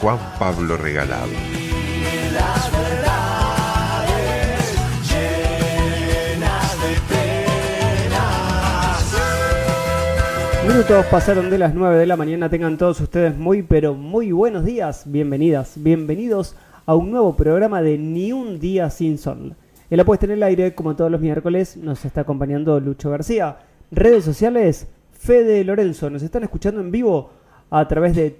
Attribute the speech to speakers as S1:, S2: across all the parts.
S1: Juan Pablo Regalado.
S2: Minutos pasaron de las 9 de la mañana. Tengan todos ustedes muy, pero muy buenos días. Bienvenidas, bienvenidos a un nuevo programa de Ni un día sin sol. En la puesta en el aire, como todos los miércoles, nos está acompañando Lucho García. Redes sociales, Fede Lorenzo. Nos están escuchando en vivo a través de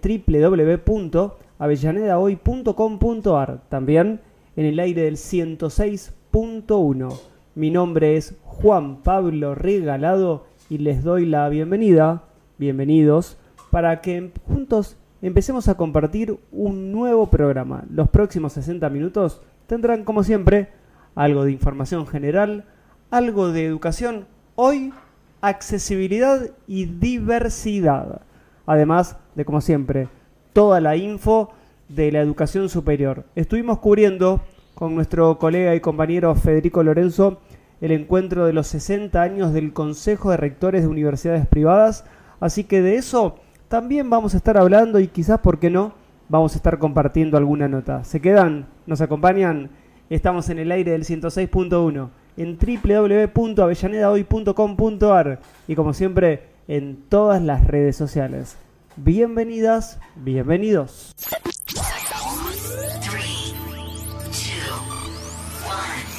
S2: www.avellanedahoy.com.ar. También en el aire del 106.1. Mi nombre es Juan Pablo Regalado y les doy la bienvenida, bienvenidos, para que juntos empecemos a compartir un nuevo programa. Los próximos 60 minutos tendrán, como siempre, algo de información general, algo de educación, hoy accesibilidad y diversidad. Además de, como siempre, toda la info de la educación superior. Estuvimos cubriendo con nuestro colega y compañero Federico Lorenzo el encuentro de los 60 años del Consejo de Rectores de Universidades Privadas, así que de eso también vamos a estar hablando y quizás, ¿por qué no?, vamos a estar compartiendo alguna nota. ¿Se quedan? ¿Nos acompañan? Estamos en el aire del 106.1 en www.avellanedahoy.com.ar y como siempre en todas las redes sociales. Bienvenidas, bienvenidos.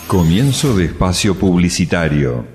S1: Comienzo de espacio publicitario.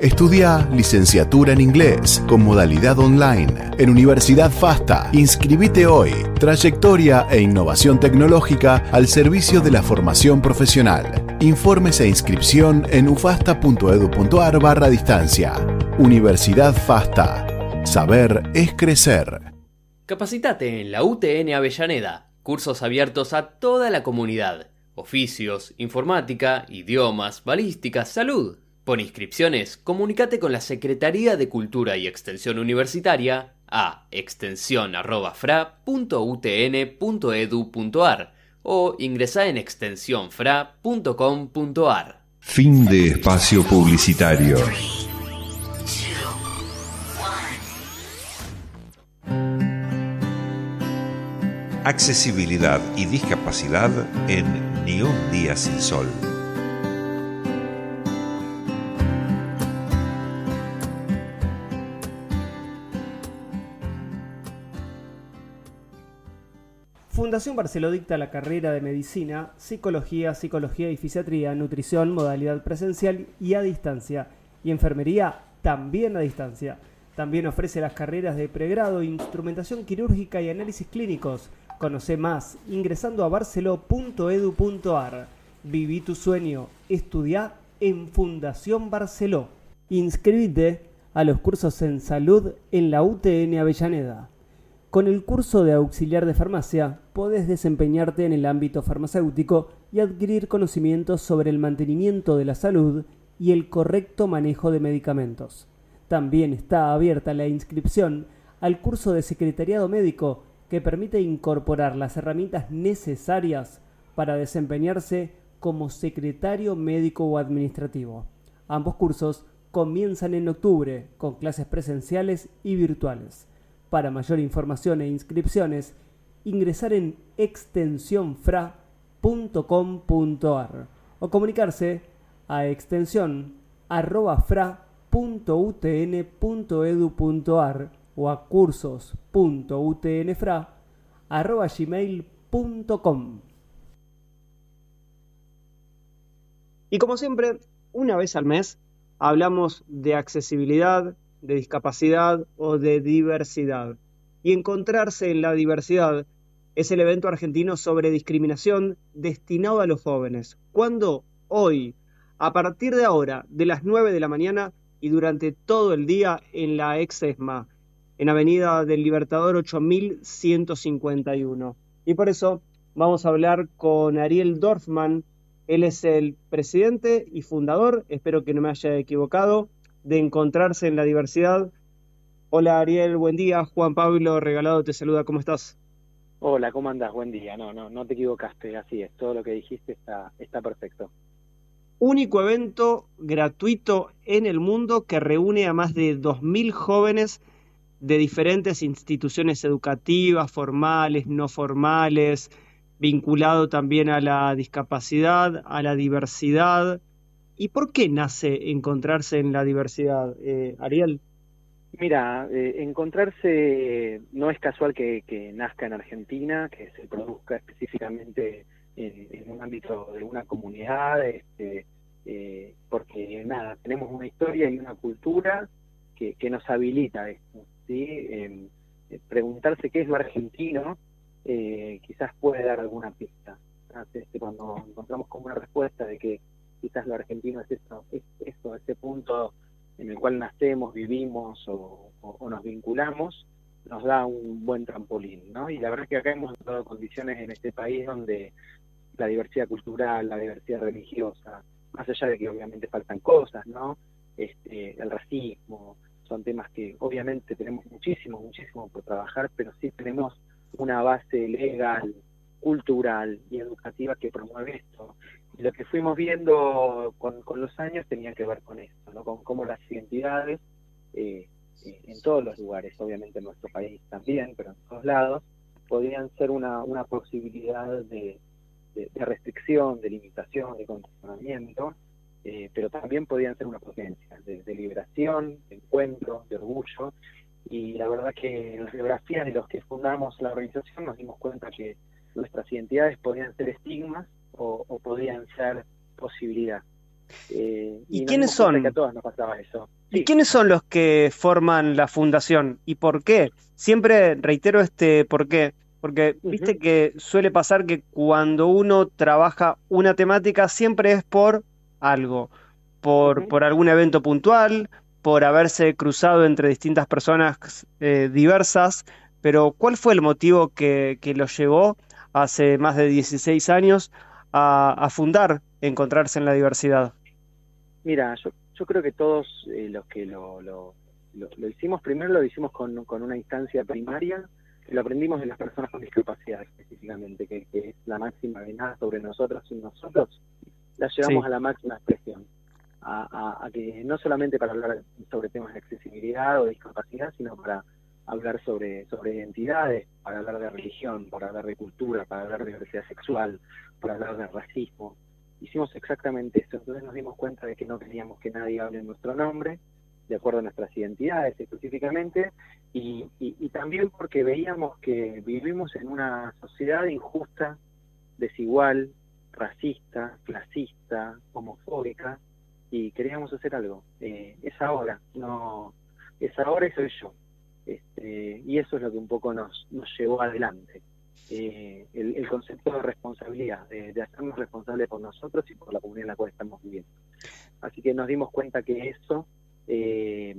S3: Estudia licenciatura en inglés con modalidad online en Universidad FASTA. Inscribite hoy. Trayectoria e innovación tecnológica al servicio de la formación profesional. Informes e inscripción en ufasta.edu.ar barra distancia. Universidad FASTA. Saber es crecer.
S4: Capacitate en la UTN Avellaneda. Cursos abiertos a toda la comunidad. Oficios, informática, idiomas, balística, salud. Por inscripciones, comunícate con la Secretaría de Cultura y Extensión Universitaria a extensión.fra.utn.edu.ar o ingresa en extensionfra.com.ar.
S1: Fin de espacio publicitario. Accesibilidad y discapacidad en Ni un día sin sol.
S2: Fundación Barceló dicta la carrera de Medicina, Psicología, Psicología y Fisiatría, Nutrición, modalidad presencial y a distancia, y Enfermería también a distancia. También ofrece las carreras de pregrado, Instrumentación Quirúrgica y Análisis Clínicos. Conoce más ingresando a barceló.edu.ar. Viví tu sueño, estudia en Fundación Barceló. Inscribite a los cursos en salud en la UTN Avellaneda. Con el curso de auxiliar de farmacia podés desempeñarte en el ámbito farmacéutico y adquirir conocimientos sobre el mantenimiento de la salud y el correcto manejo de medicamentos. También está abierta la inscripción al curso de secretariado médico que permite incorporar las herramientas necesarias para desempeñarse como secretario médico o administrativo. Ambos cursos comienzan en octubre con clases presenciales y virtuales. Para mayor información e inscripciones, ingresar en extensionfra.com.ar o comunicarse a extensión fra.utn.edu.ar o a cursos.utnfra.gmail.com Y como siempre, una vez al mes hablamos de accesibilidad, de discapacidad o de diversidad. Y encontrarse en la diversidad es el evento argentino sobre discriminación destinado a los jóvenes. ¿Cuándo? Hoy, a partir de ahora, de las 9 de la mañana y durante todo el día en la ex ESMA, en Avenida del Libertador 8151. Y por eso vamos a hablar con Ariel Dorfman. Él es el presidente y fundador, espero que no me haya equivocado, de Encontrarse en la Diversidad. Hola Ariel, buen día. Juan Pablo Regalado te saluda, ¿cómo estás?
S5: Hola, ¿cómo andás? Buen día. No, no, no te equivocaste, así es. Todo lo que dijiste está, está perfecto.
S2: Único evento gratuito en el mundo que reúne a más de 2.000 jóvenes de diferentes instituciones educativas, formales, no formales, vinculado también a la discapacidad, a la diversidad. ¿Y por qué nace encontrarse en la diversidad, eh, Ariel?
S5: Mira, eh, encontrarse no es casual que, nazca en Argentina, que se produzca específicamente en, un ámbito de una comunidad, este, eh, porque nada, tenemos una historia y una cultura que, nos habilita esto. ¿sí? Eh, preguntarse qué es lo argentino quizás puede dar alguna pista. Este, cuando encontramos como una respuesta de que quizás lo argentino es esto, es esto, ese punto en el cual nacemos, vivimos o, nos vinculamos, nos da un buen trampolín, ¿no? Y la verdad es que acá hemos dado condiciones en este país donde la diversidad cultural, la diversidad religiosa, más allá de que obviamente faltan cosas, ¿no? Este, el racismo, son temas que obviamente tenemos muchísimo, muchísimo por trabajar, pero sí tenemos una base legal, cultural y educativa que promueve esto. Y lo que fuimos viendo con, los años tenía que ver con esto, ¿no? con cómo las identidades, eh, eh, en todos los lugares, obviamente en nuestro país también, pero en todos lados, podían ser una, una posibilidad de, restricción, de limitación, de condicionamiento, eh, pero también podían ser una potencia de, de, liberación, de encuentro, de orgullo. Y la verdad que en las biografías de los que fundamos la organización nos dimos cuenta que nuestras identidades podían ser estigmas o, podían ser posibilidad.
S2: Eh, ¿Y, quiénes son? a todas nos pasaba eso. ¿Y quiénes son los que forman la fundación y por qué? Siempre reitero este por qué, porque viste que suele pasar que cuando uno trabaja una temática siempre es por algo, por, por algún evento puntual, por haberse cruzado entre distintas personas eh, diversas, pero ¿cuál fue el motivo que, que los llevó hace más de 16 años a, fundar Encontrarse en la Diversidad?
S5: Mira, yo, yo creo que todos eh, los que lo, lo, lo, hicimos, primero lo hicimos con, con una instancia primaria, lo aprendimos de las personas con discapacidad específicamente, que, es la máxima venada sobre nosotros y nosotros, la llevamos a la máxima expresión. A, a, que no solamente para hablar sobre temas de accesibilidad o discapacidad, sino para hablar sobre, sobre identidades, para hablar de religión, para hablar de cultura, para hablar de diversidad sexual, para hablar de racismo. Hicimos exactamente eso, entonces nos dimos cuenta de que no queríamos que nadie hable en nuestro nombre, de acuerdo a nuestras identidades específicamente, y, y, también porque veíamos que vivimos en una sociedad injusta, desigual, racista, clasista, homofóbica, y queríamos hacer algo. Eh, es ahora, no, es ahora y soy yo. Este, y eso es lo que un poco nos, nos llevó adelante. Eh, el, concepto de responsabilidad, de, hacernos responsables por nosotros y por la comunidad en la cual estamos viviendo. Así que nos dimos cuenta que eso eh,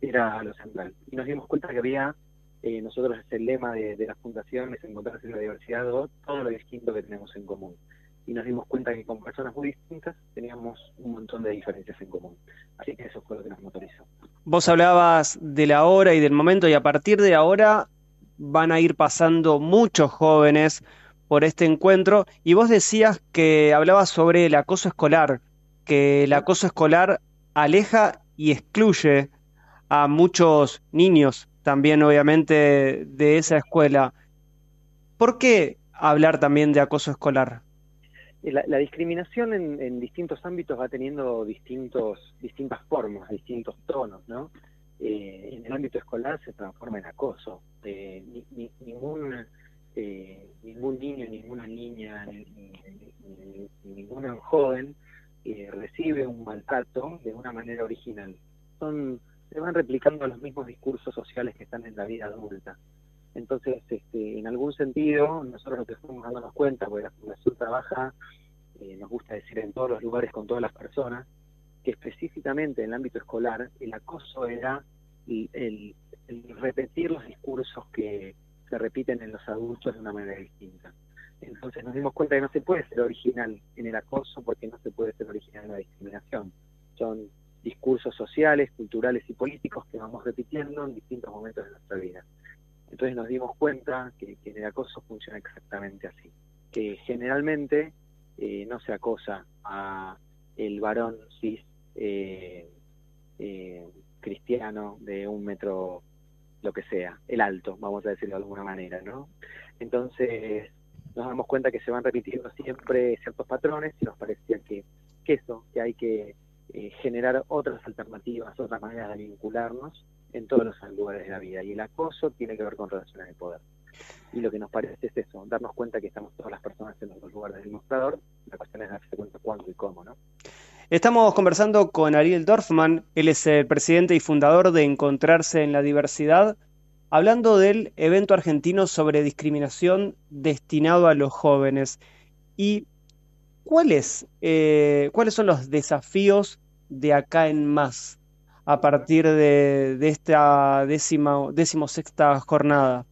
S5: era lo central. Y nos dimos cuenta que había, eh, nosotros es el lema de, de la fundación, encontrarse en la diversidad, todo lo distinto que tenemos en común y nos dimos cuenta que con personas muy distintas teníamos un montón de diferencias en común. Así que eso fue lo que nos motorizó.
S2: Vos hablabas de la hora y del momento y a partir de ahora van a ir pasando muchos jóvenes por este encuentro y vos decías que hablabas sobre el acoso escolar, que el acoso escolar aleja y excluye a muchos niños también obviamente de esa escuela. ¿Por qué hablar también de acoso escolar?
S5: La, discriminación en, distintos ámbitos va teniendo distintos, distintas formas, distintos tonos, ¿no? Eh, en el ámbito escolar se transforma en acoso. Eh, ningún, eh, ningún niño, ninguna niña, ni, ningún joven eh, recibe un maltrato de una manera original. Son, se van replicando los mismos discursos sociales que están en la vida adulta. Entonces, este, en algún sentido, nosotros lo que estamos dándonos cuenta, porque la Fundación trabaja, eh, nos gusta decir, en todos los lugares con todas las personas, que específicamente en el ámbito escolar, el acoso era el, repetir los discursos que se repiten en los adultos de una manera distinta. Entonces nos dimos cuenta que no se puede ser original en el acoso porque no se puede ser original en la discriminación. Son discursos sociales, culturales y políticos que vamos repitiendo en distintos momentos de nuestra vida. Entonces nos dimos cuenta que, en el acoso funciona exactamente así, que generalmente eh, no se acosa a el varón cis eh, eh, cristiano de un metro, lo que sea, el alto, vamos a decirlo de alguna manera, ¿no? Entonces nos damos cuenta que se van repitiendo siempre ciertos patrones y nos parecía que, que eso, que hay que generar otras alternativas, otras maneras de vincularnos en todos los lugares de la vida. Y el acoso tiene que ver con relaciones de poder. Y lo que nos parece es eso, darnos cuenta que estamos todas las personas en los lugares del mostrador. La cuestión es darse cuenta cuándo y cómo, ¿no?
S2: Estamos conversando con Ariel Dorfman, él es el presidente y fundador de Encontrarse en la Diversidad, hablando del evento argentino sobre discriminación destinado a los jóvenes. ¿Y cuáles, eh, cuáles son los desafíos de acá en más? A partir de, esta décima, decimosexta jornada?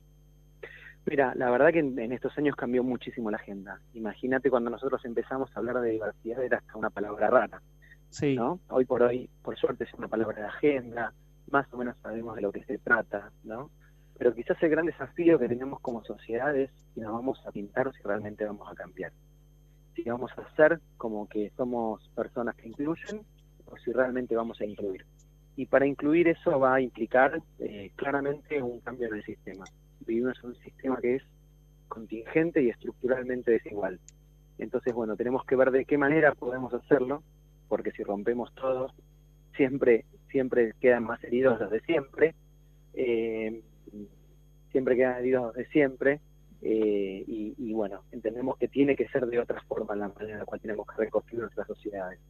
S5: Mira, la verdad que en, estos años cambió muchísimo la agenda. Imagínate cuando nosotros empezamos a hablar de diversidad era hasta una palabra rara. Sí. ¿no? Hoy por hoy, por suerte, es una palabra de agenda, más o menos sabemos de lo que se trata, ¿no? Pero quizás el gran desafío que tenemos como sociedad es si nos vamos a pintar si realmente vamos a cambiar. Si vamos a hacer como que somos personas que incluyen o si realmente vamos a incluir y para incluir eso va a implicar eh, claramente un cambio en el sistema. Vivimos en un sistema que es contingente y estructuralmente desigual. Entonces, bueno, tenemos que ver de qué manera podemos hacerlo, porque si rompemos todo, siempre, siempre quedan más heridos los de siempre, eh, siempre quedan heridos los de siempre, eh, y, y, bueno, entendemos que tiene que ser de otra forma la manera en la cual tenemos que reconstruir nuestras sociedades.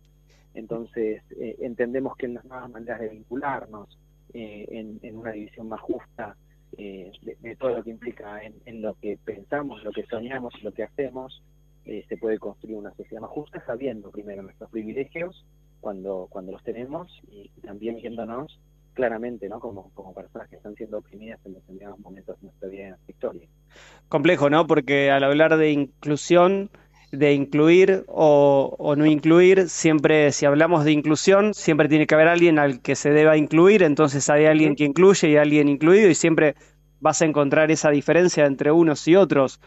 S5: Entonces, eh, entendemos que en las nuevas maneras de vincularnos, eh, en, una división más justa eh, de, todo lo que implica en, lo que pensamos, lo que soñamos y lo que hacemos, se puede construir una sociedad más justa sabiendo primero nuestros privilegios cuando, cuando los tenemos y también viéndonos claramente ¿no? como, como personas que están siendo oprimidas en determinados momentos de nuestra vida y nuestra historia.
S2: Complejo, ¿no? Porque al hablar de inclusión de incluir o, no incluir, siempre si hablamos de inclusión, siempre tiene que haber alguien al que se deba incluir, entonces hay alguien que incluye y alguien incluido y siempre vas a encontrar esa diferencia entre unos y otros.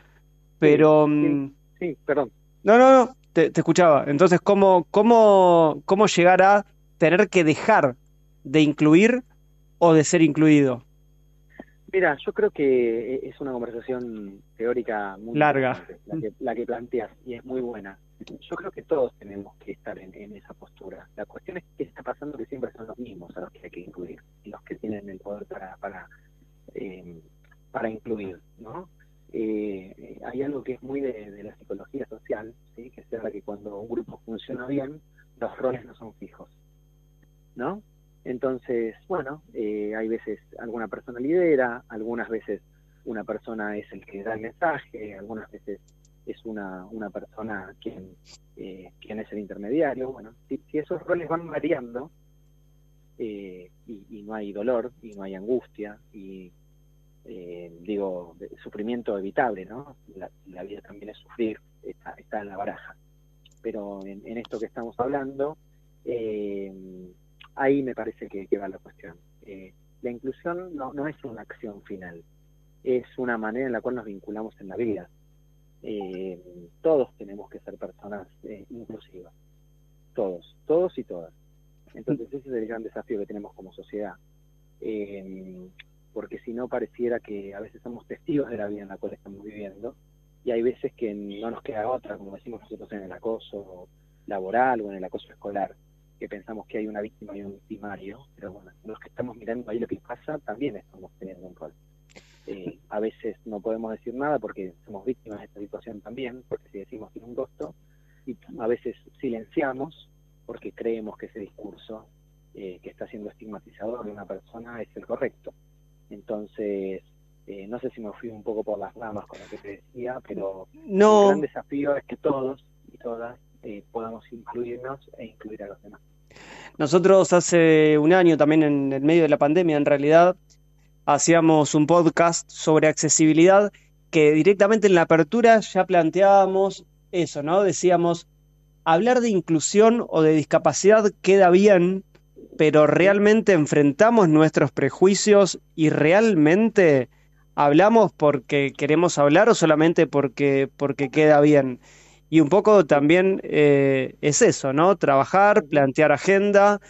S2: Pero...
S5: Sí, mm, perdón.
S2: No, no, no, te, escuchaba. Entonces, ¿cómo, cómo, ¿cómo llegar a tener que dejar de incluir o de ser incluido?
S5: Mira, yo creo que es una conversación teórica muy
S2: larga,
S5: la que, planteas, y es muy buena. Yo creo que todos tenemos que estar en, esa postura. La cuestión es qué está pasando que siempre son los mismos a los que hay que incluir, y los que tienen el poder para para, eh, para incluir, ¿no? Eh, hay algo que es muy de, la psicología social, ¿sí? que se habla que cuando un grupo funciona bien, los roles no son fijos, ¿no? Entonces, bueno, eh, hay veces alguna persona lidera, algunas veces una persona es el que da el mensaje, algunas veces es una, una persona quien, eh, quien es el intermediario. Bueno, si, esos roles van variando eh, y, no hay dolor y no hay angustia y, digo, sufrimiento evitable, ¿no? La, vida también es sufrir, está, está en la baraja. Pero en, en esto que estamos hablando, ahí me parece que, va la cuestión. Eh, la inclusión no, es una acción final, es una manera en la cual nos vinculamos en la vida. Eh, todos tenemos que ser personas eh, inclusivas, todos, todos y todas. Entonces ese es el gran desafío que tenemos como sociedad, porque si no pareciera que a veces somos testigos de la vida en la cual estamos viviendo y hay veces que no nos queda otra, como decimos nosotros en el acoso laboral o en el acoso escolar que pensamos que hay una víctima y un victimario, pero bueno, los que estamos mirando ahí lo que pasa también estamos teniendo un rol. Eh, a veces no podemos decir nada porque somos víctimas de esta situación también, porque si decimos tiene un costo, y a veces silenciamos porque creemos que ese discurso eh, que está siendo estigmatizador de una persona es el correcto. Entonces, eh, no sé si me fui un poco por las ramas con lo que te decía, pero
S2: no.
S5: el gran desafío es que todos y todas eh, podamos incluirnos e incluir a los demás.
S2: Nosotros hace un año, también en medio de la pandemia, en realidad, hacíamos un podcast sobre accesibilidad que directamente en la apertura ya planteábamos eso, ¿no? Decíamos, hablar de inclusión o de discapacidad queda bien, pero realmente enfrentamos nuestros prejuicios y realmente hablamos porque queremos hablar o solamente porque, porque queda bien. Y un poco también eh, es eso, ¿no? Trabajar, plantear agenda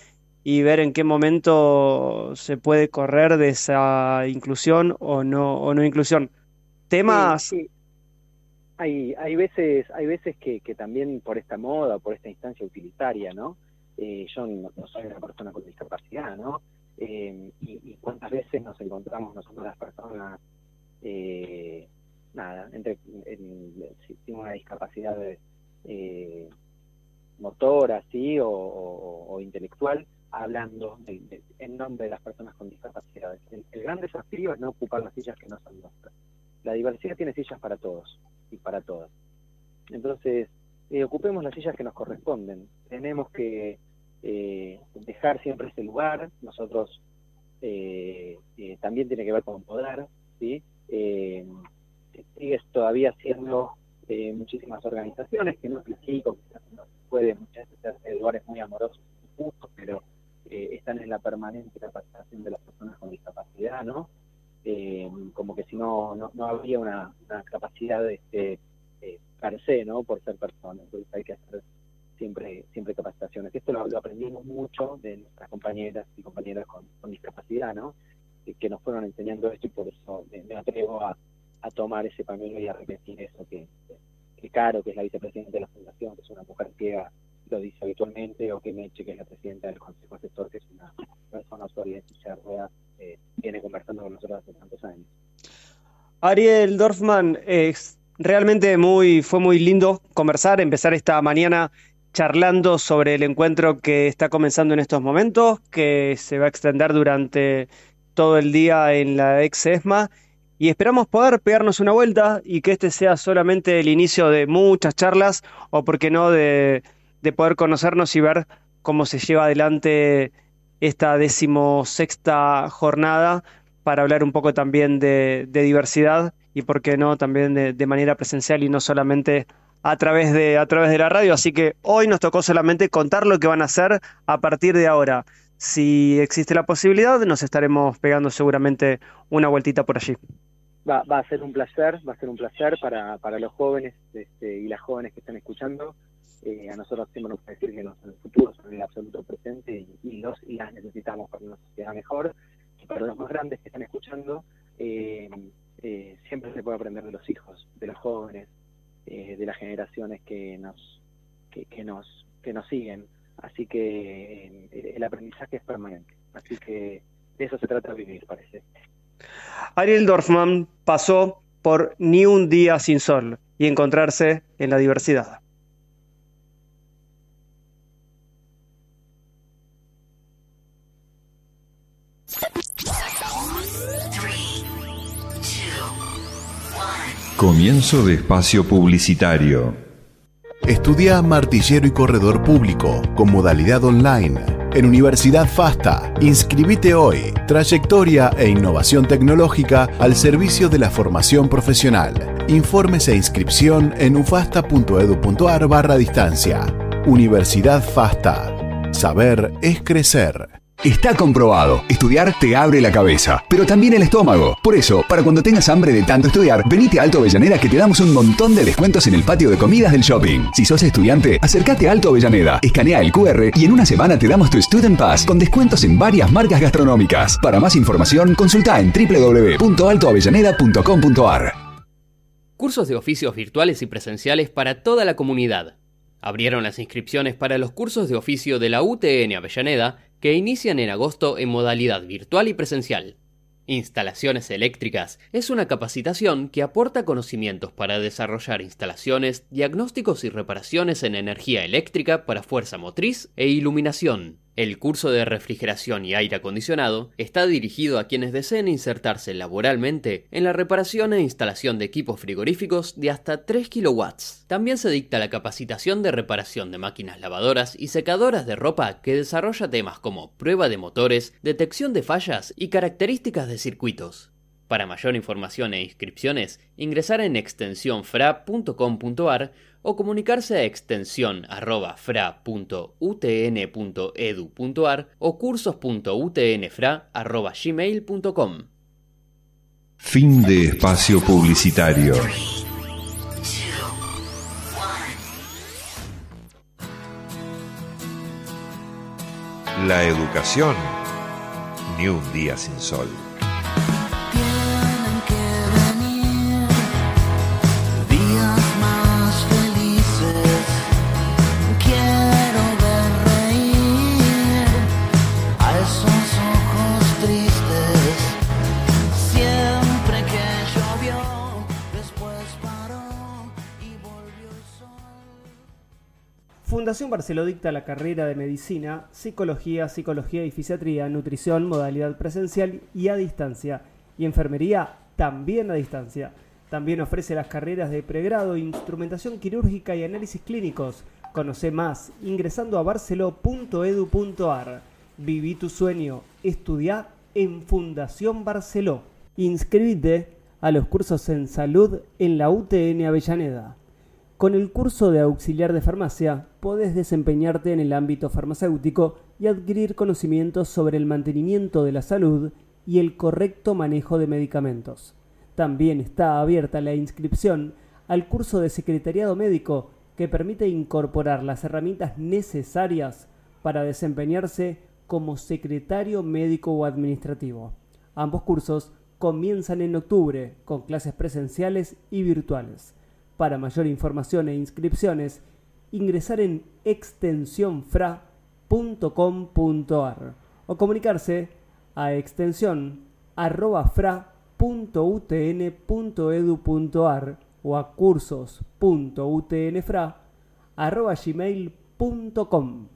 S2: y ver en qué momento se puede correr de esa inclusión o no, o no inclusión. Temas...
S5: Hay, hay veces, hay veces que, también por esta moda, por esta instancia utilitaria, ¿no? Eh, yo no, soy una persona con discapacidad, ¿no? Eh, y, cuántas veces nos encontramos nosotros las personas, nada, entre, en, si tiene una discapacidad eh, motora, ¿sí? O, intelectual, hablando de, de, en nombre de las personas con discapacidades. El, gran desafío es no ocupar las sillas que no son nuestras. La diversidad tiene sillas para todos y para todas. Entonces, eh, ocupemos las sillas que nos corresponden. Tenemos que eh, dejar siempre ese lugar. Nosotros eh, también tiene que ver con poder, ¿sí? Sigue todavía siendo muchísimas organizaciones que no critico, quizás no se puede muchas veces hacer lugares muy amorosos y justos, pero están en la permanente capacitación de las personas con discapacidad, ¿no? como que si no, no, no habría una, capacidad de este, per se, ¿no? Por ser persona. Entonces hay que hacer siempre siempre capacitaciones. Esto lo, aprendimos mucho de nuestras compañeras y compañeras con, con discapacidad, ¿no? Que, nos fueron enseñando esto y por eso me atrevo a, a, tomar ese pañuelo y a repetir eso que, Caro, que es la vicepresidenta de la fundación, que es una mujer ciega, lo dice habitualmente, o que Meche, que es la presidenta del Consejo Asesor, que es una persona usuaria de silla eh, viene conversando con nosotros hace tantos años.
S2: Ariel Dorfman, realmente muy, fue muy lindo conversar, empezar esta mañana charlando sobre el encuentro que está comenzando en estos momentos, que se va a extender durante todo el día en la ex ESMA y esperamos poder pegarnos una vuelta y que este sea solamente el inicio de muchas charlas o, por qué no, de, de poder conocernos y ver cómo se lleva adelante esta decimosexta jornada para hablar un poco también de, de diversidad y por qué no también de, de, manera presencial y no solamente a través de a través de la radio. Así que hoy nos tocó solamente contar lo que van a hacer a partir de ahora. Si existe la posibilidad nos estaremos pegando seguramente una vueltita por allí
S5: va, va a ser un placer va a ser un placer para, para los jóvenes este, y las jóvenes que están escuchando eh, a nosotros siempre nos puede decir que los, en el futuro son el absoluto presente y, los y las necesitamos para una sociedad mejor y para los más grandes que están escuchando eh, eh, siempre se puede aprender de los hijos, de los jóvenes, de las generaciones que nos, que, que, nos, que nos siguen. Así que el aprendizaje es permanente. Así que de eso se trata vivir, parece.
S2: Ariel Dorfman pasó por Ni un día sin sol y encontrarse en la diversidad.
S1: Comienzo de espacio publicitario.
S3: Estudia martillero y corredor público con modalidad online en Universidad FASTA. Inscribite hoy. Trayectoria e innovación tecnológica al servicio de la formación profesional. Informes e inscripción en ufasta.edu.ar barra distancia. Universidad FASTA. Saber es crecer.
S6: Está comprobado, estudiar te abre la cabeza, pero también el estómago. Por eso, para cuando tengas hambre de tanto estudiar, venite a Alto Avellaneda que te damos un montón de descuentos en el patio de comidas del shopping. Si sos estudiante, acércate a Alto Avellaneda, escanea el QR y en una semana te damos tu Student Pass con descuentos en varias marcas gastronómicas. Para más información, consulta en www.altoavellaneda.com.ar.
S4: Cursos de oficios virtuales y presenciales para toda la comunidad. Abrieron las inscripciones para los cursos de oficio de la UTN Avellaneda que inician en agosto en modalidad virtual y presencial. Instalaciones eléctricas es una capacitación que aporta conocimientos para desarrollar instalaciones, diagnósticos y reparaciones en energía eléctrica para fuerza motriz e iluminación. El curso de refrigeración y aire acondicionado está dirigido a quienes deseen insertarse laboralmente en la reparación e instalación de equipos frigoríficos de hasta 3 kW. También se dicta la capacitación de reparación de máquinas lavadoras y secadoras de ropa que desarrolla temas como prueba de motores, detección de fallas y características de circuitos. Para mayor información e inscripciones, ingresar en extensionfra.com.ar o comunicarse a extensión fra.utn.edu.ar o cursos.utnfra.gmail.com.
S7: Fin de espacio publicitario. La educación, ni un día sin sol.
S2: Fundación Barceló dicta la carrera de Medicina, Psicología, Psicología y Fisiatría, Nutrición, modalidad presencial y a distancia, y Enfermería también a distancia. También ofrece las carreras de pregrado, Instrumentación Quirúrgica y Análisis Clínicos. Conoce más ingresando a barceló.edu.ar. Viví tu sueño, estudia en Fundación Barceló. Inscríbete a los cursos en salud en la UTN Avellaneda. Con el curso de auxiliar de farmacia podés desempeñarte en el ámbito farmacéutico y adquirir conocimientos sobre el mantenimiento de la salud y el correcto manejo de medicamentos. También está abierta la inscripción al curso de secretariado médico que permite incorporar las herramientas necesarias para desempeñarse como secretario médico o administrativo. Ambos cursos comienzan en octubre con clases presenciales y virtuales. Para mayor información e inscripciones, ingresar en extensionfra.com.ar o comunicarse a extensión arroba fra.utn.edu.ar o a cursos.utnfra arroba gmail.com.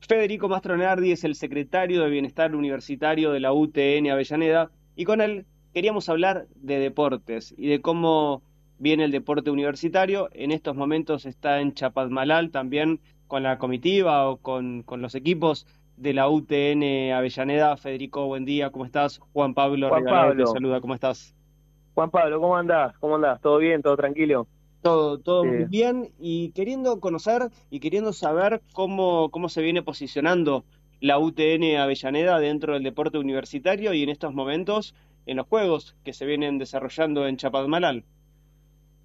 S8: Federico Mastronardi es el secretario de Bienestar Universitario de la UTN Avellaneda y con él queríamos hablar de deportes y de cómo viene el deporte universitario. En estos momentos está en Chapadmalal también con la comitiva o con, con los equipos de la UTN Avellaneda. Federico, buen día, ¿cómo estás? Juan Pablo
S9: Juan
S8: Regalado
S9: Pablo.
S8: te saluda, ¿cómo estás?
S9: Juan Pablo, ¿cómo andás? ¿Cómo andás? ¿Todo bien? ¿Todo tranquilo?
S8: Todo, todo
S9: Sí.
S8: muy bien y queriendo conocer y queriendo saber cómo, cómo se viene posicionando la UTN Avellaneda dentro del deporte universitario y en estos momentos en los juegos que se vienen desarrollando en Chapadmalal.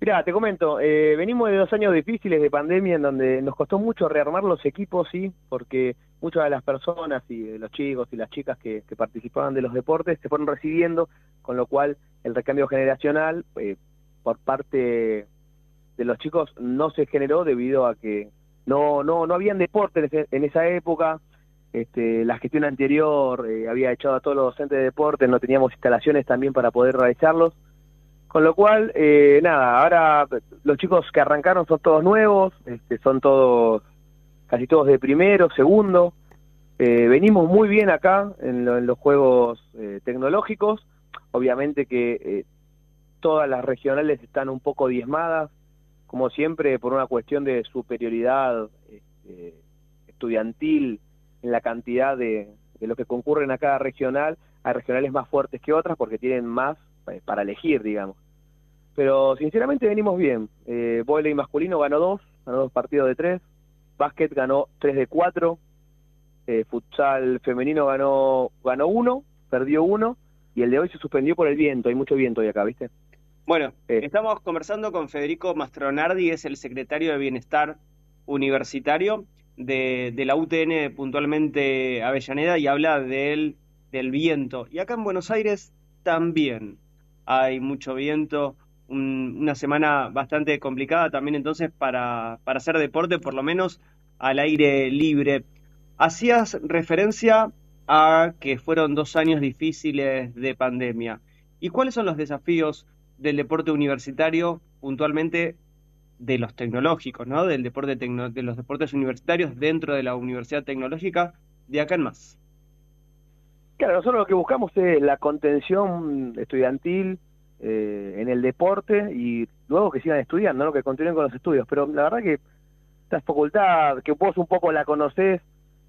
S9: Mirá, te comento, eh, venimos de dos años difíciles de pandemia en donde nos costó mucho rearmar los equipos, sí, porque muchas de las personas y los chicos y las chicas que, participaban de los deportes se fueron recibiendo, con lo cual el recambio generacional eh, por parte de los chicos no se generó debido a que no no no habían deporte en, esa época. Este, la gestión anterior eh, había echado a todos los docentes de deporte, no teníamos instalaciones también para poder realizarlos. Con lo cual, eh, nada, ahora los chicos que arrancaron son todos nuevos, este, son todos, casi todos de primero, segundo. Eh, venimos muy bien acá en, lo- en los juegos eh, tecnológicos. Obviamente que eh, todas las regionales están un poco diezmadas, como siempre, por una cuestión de superioridad este, estudiantil en la cantidad de, de los que concurren a cada regional. Hay regionales más fuertes que otras porque tienen más para elegir, digamos. Pero sinceramente venimos bien. Eh, Voley masculino ganó dos, ganó dos partidos de tres. Básquet ganó tres de cuatro. Eh, futsal femenino ganó, ganó uno, perdió uno. Y el de hoy se suspendió por el viento. Hay mucho viento hoy acá, ¿viste?
S8: Bueno,
S9: Eh.
S8: estamos conversando con Federico Mastronardi, es el secretario de Bienestar Universitario de, de la UTN puntualmente Avellaneda y habla del, del viento. Y acá en Buenos Aires también hay mucho viento, un- una semana bastante complicada también entonces para, hacer deporte, por lo menos al aire libre. Hacías referencia
S2: a que fueron dos años difíciles de pandemia. ¿Y cuáles son los desafíos del deporte universitario, puntualmente de los tecnológicos, ¿no? Del deporte tecno- de los deportes universitarios dentro de la Universidad Tecnológica de acá en más?
S9: Claro, nosotros lo que buscamos es la contención estudiantil eh, en el deporte y luego que sigan estudiando, ¿no? que continúen con los estudios. Pero la verdad que esta facultad, que vos un poco la conocés,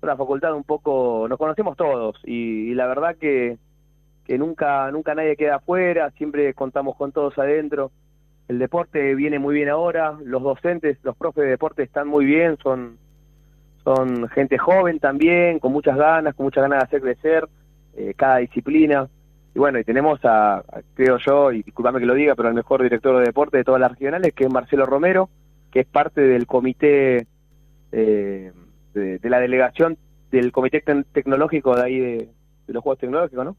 S9: una facultad un poco, nos conocemos todos y, y la verdad que, que nunca, nunca nadie queda afuera, siempre contamos con todos adentro. El deporte viene muy bien ahora, los docentes, los profes de deporte están muy bien, son, son gente joven también, con muchas ganas, con muchas ganas de hacer crecer eh, cada disciplina. Y bueno, y tenemos a, creo yo, y discúlpame que lo diga, pero el mejor director de deporte de todas las regionales, que es Marcelo Romero, que es parte del comité, eh, de, la delegación del comité tec- tecnológico de ahí de, los Juegos Tecnológicos, ¿no?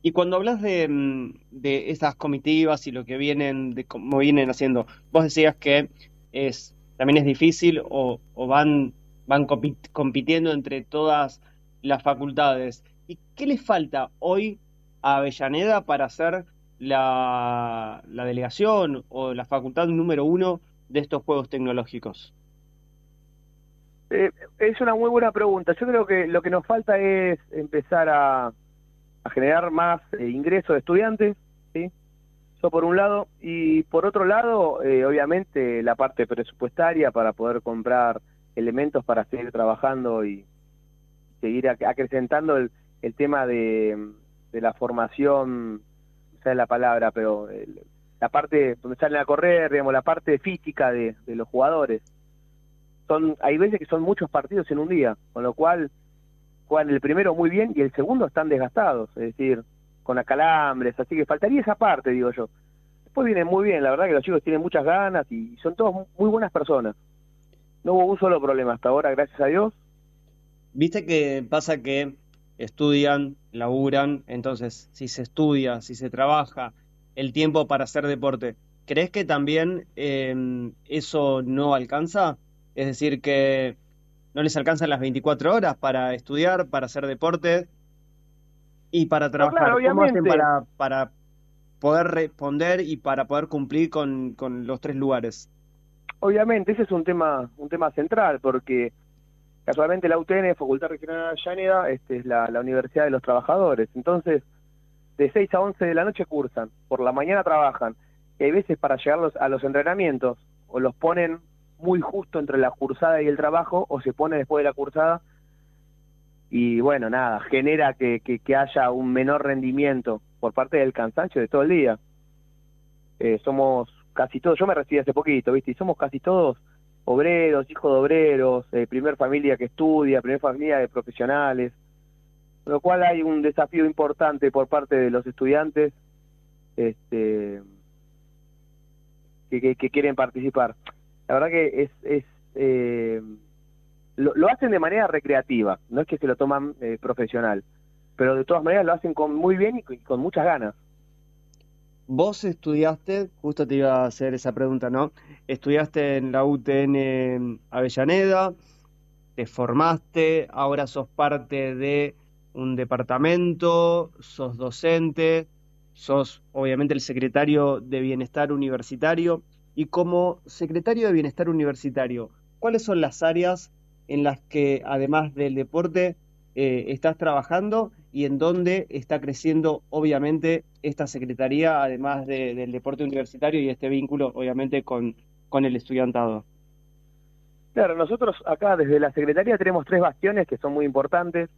S2: Y cuando hablas de, mm, de esas comitivas y lo que vienen, de cómo vienen haciendo, vos decías que es también es difícil o, o van, van compi- compitiendo entre todas las facultades. ¿Y qué les falta hoy a Avellaneda para hacer la, delegación o la facultad número uno de estos Juegos Tecnológicos?
S9: Eh, es una muy buena pregunta. Yo creo que lo que nos falta es empezar a, a generar más eh, ingresos de estudiantes. Eso por un lado. Y por otro lado, eh, obviamente, la parte presupuestaria para poder comprar elementos para seguir trabajando y seguir ac- acrecentando el, el tema de, de la formación, no sé la palabra, pero el- la parte donde salen a correr, digamos, la parte física de, de los jugadores son hay veces que son muchos partidos en un día, con lo cual juegan el primero muy bien y el segundo están desgastados, es decir, con acalambres, así que faltaría esa parte, digo yo. Después vienen muy bien, la verdad que los chicos tienen muchas ganas y son todos mu- muy buenas personas. No hubo un solo problema hasta ahora, gracias a Dios.
S2: Viste que pasa que estudian, laburan, entonces si se estudia, si se trabaja, el tiempo para hacer deporte, ¿crees que también eh, eso no alcanza? Es decir, que no les alcanzan las 24 horas para estudiar, para hacer deporte y para trabajar.
S9: claro,
S2: ¿Cómo hacen para, para poder responder y para poder cumplir con, con los tres lugares?
S9: Obviamente, ese es un tema, un tema central, porque casualmente la UTN, Facultad Regional de Avellaneda, este, es la, Universidad de los Trabajadores. Entonces, de 6 a 11 de la noche cursan, por la mañana trabajan, hay veces para llegar a los entrenamientos, o los ponen muy justo entre la cursada y el trabajo, o se pone después de la cursada, y bueno, nada, genera que haya un menor rendimiento por parte del cansancio de todo el día. Eh, somos casi todos, yo me recibí hace poquito, ¿viste? Y somos casi todos obreros, hijos de obreros, eh, primer familia que estudia, primer familia de profesionales, lo cual hay un desafío importante por parte de los estudiantes este, que, quieren participar. La verdad que es, es eh, lo, hacen de manera recreativa, no es que se lo toman eh, profesional, pero de todas maneras lo hacen con muy bien y con muchas ganas.
S2: Vos estudiaste, justo te iba a hacer esa pregunta, ¿no? Estudiaste en la UTN Avellaneda, te formaste, ahora sos parte de un departamento, sos docente, sos obviamente el secretario de Bienestar Universitario. Y como secretario de Bienestar Universitario, ¿cuáles son las áreas en las que, además del deporte, eh, estás trabajando y en dónde está creciendo, obviamente, esta secretaría, además de- del deporte universitario y este vínculo, obviamente, con, con el estudiantado?
S9: Claro, nosotros acá desde la Secretaría tenemos tres bastiones que son muy importantes.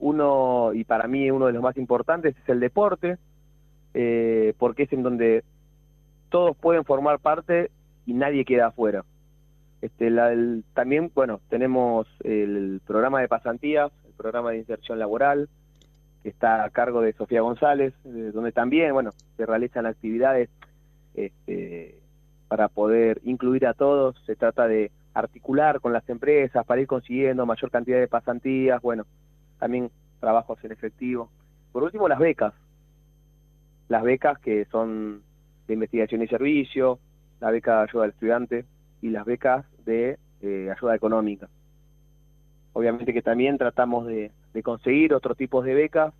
S9: Uno, y para mí uno de los más importantes, es el deporte, eh, porque es en donde todos pueden formar parte y nadie queda afuera. Este, la- el- también, bueno, tenemos el programa de pasantías, el programa de inserción laboral, está a cargo de Sofía González, donde también, bueno, se realizan actividades este, para poder incluir a todos. Se trata de articular con las empresas para ir consiguiendo mayor cantidad de pasantías, bueno, también trabajos en efectivo. Por último, las becas. Las becas que son de investigación y servicio, la beca de ayuda al estudiante y las becas de eh, ayuda económica. Obviamente que también tratamos de, de conseguir otros tipos de becas.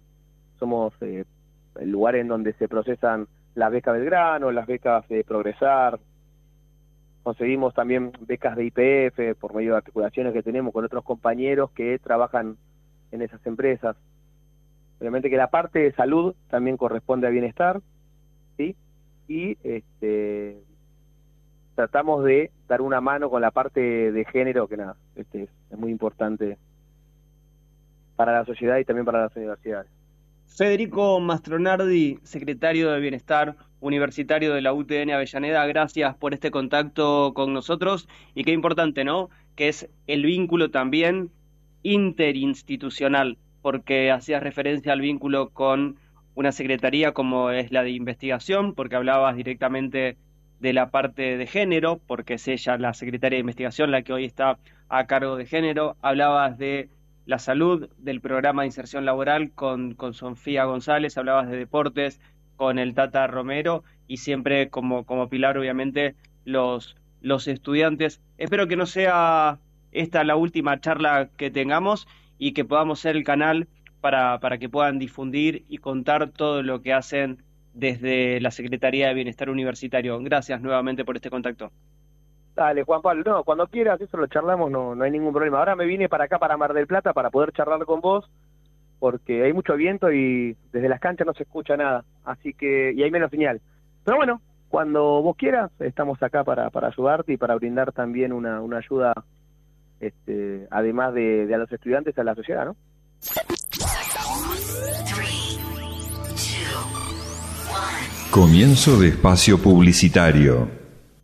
S9: Somos eh, el lugar en donde se procesan las becas Belgrano, las becas de Progresar. Conseguimos también becas de IPF por medio de articulaciones que tenemos con otros compañeros que trabajan en esas empresas. Obviamente que la parte de salud también corresponde a bienestar, ¿sí? Y este, tratamos de dar una mano con la parte de género, que nada, este, es muy importante para la sociedad y también para las universidades.
S2: Federico Mastronardi, secretario de Bienestar Universitario de la UTN Avellaneda, gracias por este contacto con nosotros y qué importante, ¿no? Que es el vínculo también interinstitucional, porque hacías referencia al vínculo con una secretaría como es la de investigación, porque hablabas directamente de la parte de género, porque es ella la secretaria de investigación la que hoy está a cargo de género, hablabas de la salud, del programa de inserción laboral con, con Sofía González, hablabas de deportes con el Tata Romero y siempre como, como pilar obviamente los, los estudiantes. Espero que no sea esta la última charla que tengamos y que podamos ser el canal para, para que puedan difundir y contar todo lo que hacen desde la Secretaría de Bienestar Universitario. Gracias nuevamente por este contacto.
S9: Dale, Juan Pablo, no, cuando quieras, eso lo charlamos, no, no hay ningún problema. Ahora me vine para acá, para Mar del Plata, para poder charlar con vos, porque hay mucho viento y desde las canchas no se escucha nada, así que, y hay menos señal. Pero bueno, cuando vos quieras, estamos acá para, para ayudarte y para brindar también una, una ayuda, este, además de, de a los estudiantes, a la sociedad, ¿no?
S1: Comienzo de espacio publicitario.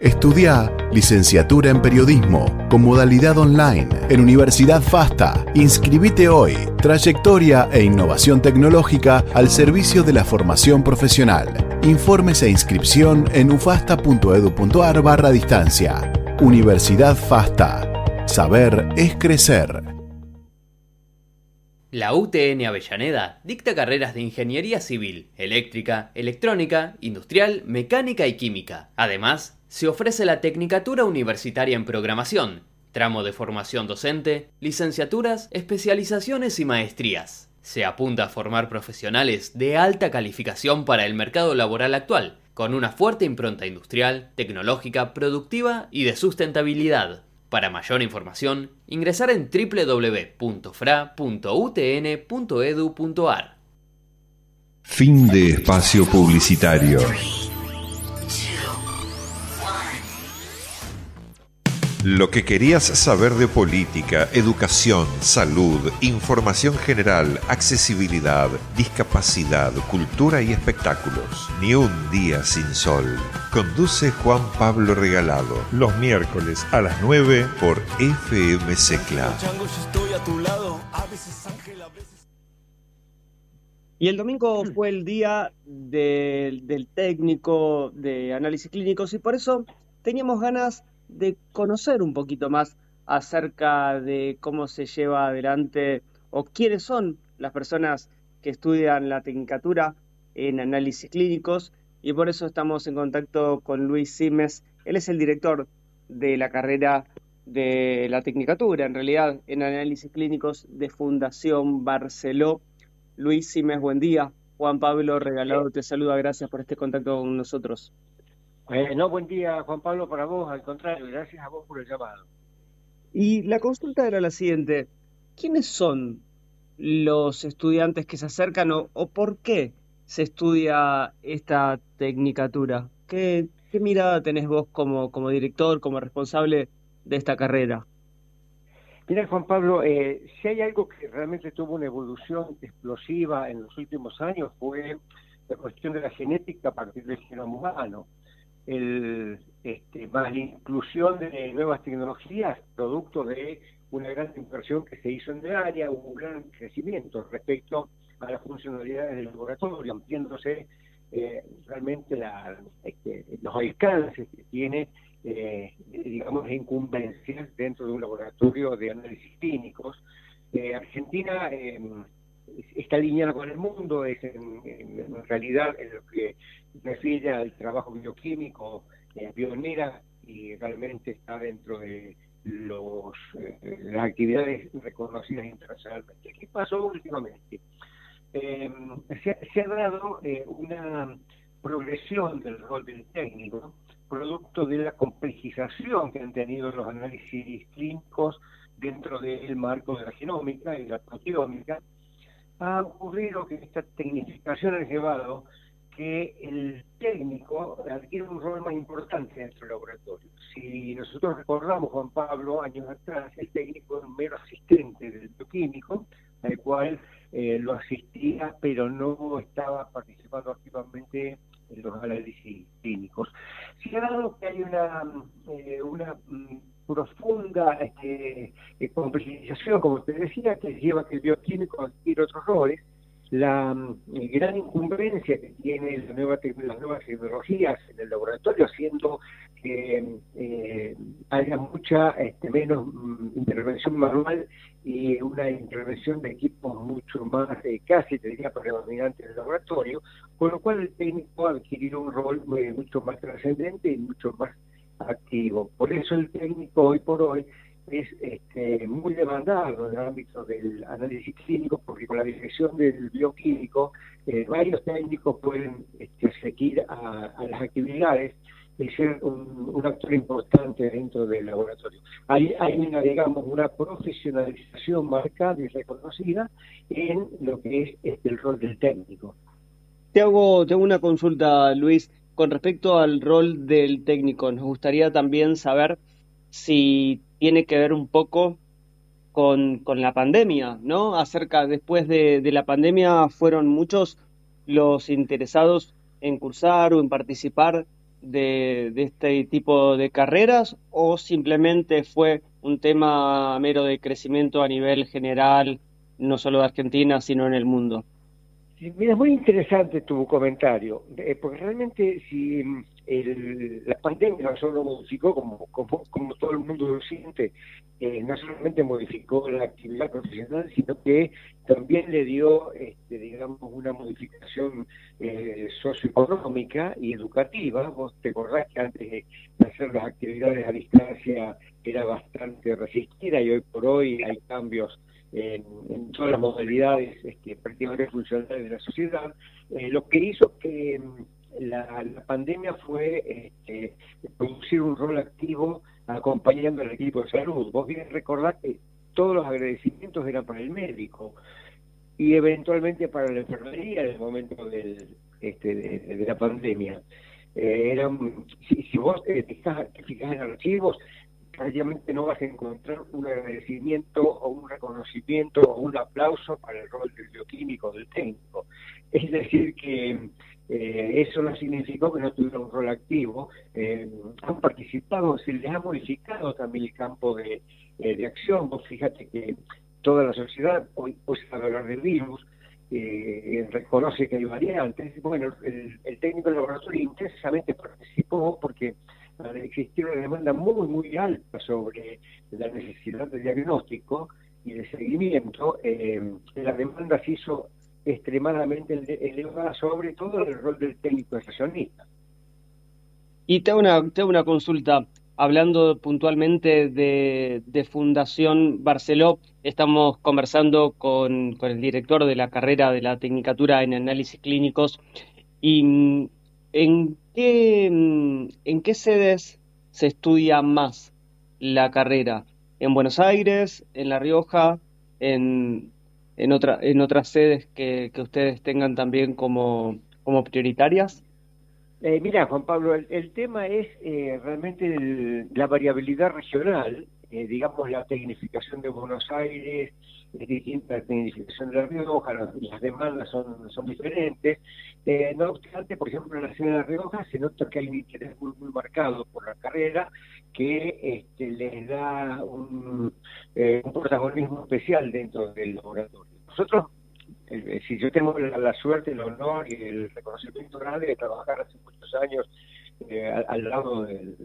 S3: Estudia licenciatura en periodismo con modalidad online en Universidad FASTA. Inscribite hoy. Trayectoria e innovación tecnológica al servicio de la formación profesional. Informes e inscripción en ufasta.edu.ar barra distancia. Universidad FASTA. Saber es crecer.
S4: La UTN Avellaneda dicta carreras de ingeniería civil, eléctrica, electrónica, industrial, mecánica y química. Además, se ofrece la Tecnicatura Universitaria en Programación, tramo de formación docente, licenciaturas, especializaciones y maestrías. Se apunta a formar profesionales de alta calificación para el mercado laboral actual, con una fuerte impronta industrial, tecnológica, productiva y de sustentabilidad. Para mayor información, ingresar en www.fra.utn.edu.ar.
S1: Fin de espacio publicitario. Lo que querías saber de política, educación, salud, información general, accesibilidad, discapacidad, cultura y espectáculos. Ni un día sin sol. Conduce Juan Pablo Regalado los miércoles a las 9 por FM Secla.
S2: Y el domingo fue el día del, del técnico de análisis clínicos y por eso teníamos ganas de conocer un poquito más acerca de cómo se lleva adelante o quiénes son las personas que estudian la tecnicatura en análisis clínicos y por eso estamos en contacto con Luis Simes. Él es el director de la carrera de la tecnicatura, en realidad, en análisis clínicos de Fundación Barceló. Luis Simes, buen día. Juan Pablo Regalado te saluda, gracias por este contacto con nosotros.
S10: Bueno, buen día Juan Pablo para vos, al contrario, gracias a vos por el llamado.
S2: Y la consulta era la siguiente, ¿quiénes son los estudiantes que se acercan o, o por qué se estudia esta tecnicatura? ¿Qué, qué mirada tenés vos como, como director, como responsable de esta carrera?
S10: Mira, Juan Pablo, eh, si hay algo que realmente tuvo una evolución explosiva en los últimos años fue la cuestión de la genética a partir del genoma humano. El, este, más la inclusión de nuevas tecnologías, producto de una gran inversión que se hizo en el área, hubo un gran crecimiento respecto a las funcionalidades del laboratorio, ampliándose eh, realmente la, este, los alcances que tiene, eh, digamos, la incumbencia dentro de un laboratorio de análisis clínicos. Eh, Argentina eh, está alineada con el mundo, es en, realidad en lo que refiere al trabajo bioquímico eh, pionera y realmente está dentro de los, eh, las actividades reconocidas internacionalmente. ¿Qué pasó últimamente? Eh, se, se ha dado una progresión del rol del técnico, producto de la complejización que han tenido los análisis clínicos dentro del marco de la genómica y la proteómica, ha ocurrido que esta tecnificación ha llevado que el técnico adquiere un rol más importante dentro del laboratorio. Si nosotros recordamos, Juan Pablo, años atrás, el técnico era un mero asistente del bioquímico, al cual eh, lo asistía, pero no estaba participando activamente en los análisis clínicos. Se ha dado que hay una, eh, una mm, profunda este, eh, complejización, como te decía, que lleva que el bioquímico adquiere otros roles. La mm, gran incumbencia que tiene la nueva las nuevas tecnologías en el laboratorio, haciendo que eh, haya mucha este, menos mm, intervención manual y una intervención de equipos mucho más, eh, casi te diría, predominante en el laboratorio, con lo cual el técnico ha adquirido un rol eh, mucho más trascendente y mucho más activo. Por eso el técnico hoy por hoy es este, muy demandado en el ámbito del análisis clínico, porque con la dirección del bioquímico, eh, varios técnicos pueden este, seguir a, las actividades y ser un, un actor importante dentro del laboratorio. Hay, hay una, digamos, una profesionalización marcada y reconocida en lo que es este, el rol del técnico.
S2: Te hago, te hago una consulta, Luis, con respecto al rol del técnico. Nos gustaría también saber si tiene que ver un poco con, la pandemia, ¿no? Acerca, después de, de la pandemia, fueron muchos los interesados en cursar o en participar de, de este tipo de carreras o simplemente fue un tema mero de crecimiento a nivel general, no solo de Argentina, sino en el mundo.
S10: Mira, muy interesante tu comentario, eh, porque realmente si mm, el- la pandemia no solo modificó, como, como, como todo el mundo lo siente, eh, no solamente modificó la actividad profesional, sino que también le dio, este, digamos, una modificación eh, socioeconómica y educativa. Vos te acordás que antes de hacer las actividades a distancia era bastante resistida y hoy por hoy hay cambios en, todas las modalidades este, prácticamente funcionales de la sociedad, eh, lo que hizo que mm, la, pandemia fue este, producir un rol activo acompañando al equipo de salud. Vos bien recordás que todos los agradecimientos eran para el médico y eventualmente para la enfermería en el momento este, de, la pandemia. Eh, si, vos te te fijas en archivos, prácticamente no vas a encontrar un agradecimiento o un reconocimiento o un aplauso para el rol del bioquímico, del técnico. Es decir, que eh, eso no significó que no tuviera un rol activo. Eh, han participado, se les ha modificado también el campo de, eh, de acción. Vos fíjate que toda la sociedad, hoy, hoy se va a hablar del virus, eh, reconoce que hay variantes. Bueno, el, el técnico del laboratorio intensamente participó porque existir una demanda muy, muy alta sobre la necesidad de diagnóstico y de seguimiento, eh, la demanda se hizo extremadamente ele- elevada, sobre todo el rol del técnico estacionista.
S2: Y te hago una, te hago una consulta. Hablando puntualmente de, de Fundación Barceló, estamos conversando con, con el director de la carrera de la Tecnicatura en Análisis Clínicos. ¿Y mm, en mm, en qué sedes se estudia más la carrera? ¿En Buenos Aires, en La Rioja, en, en, otra, en otras sedes que, ustedes tengan también como, prioritarias?
S10: Eh, mira, Juan Pablo, el, tema es eh, realmente la variabilidad regional, eh, digamos la tecnificación de Buenos Aires es distinta a la tecnificación de La Rioja, las, demandas son, son diferentes. Eh, no obstante, por ejemplo, en la ciudad de La Rioja se nota que hay un interés muy, muy marcado por la carrera que este, les da un, eh, un protagonismo especial dentro del laboratorio. Nosotros eh, si yo tengo la, la suerte, el honor y el reconocimiento grande de trabajar hace muchos años eh, al, lado del,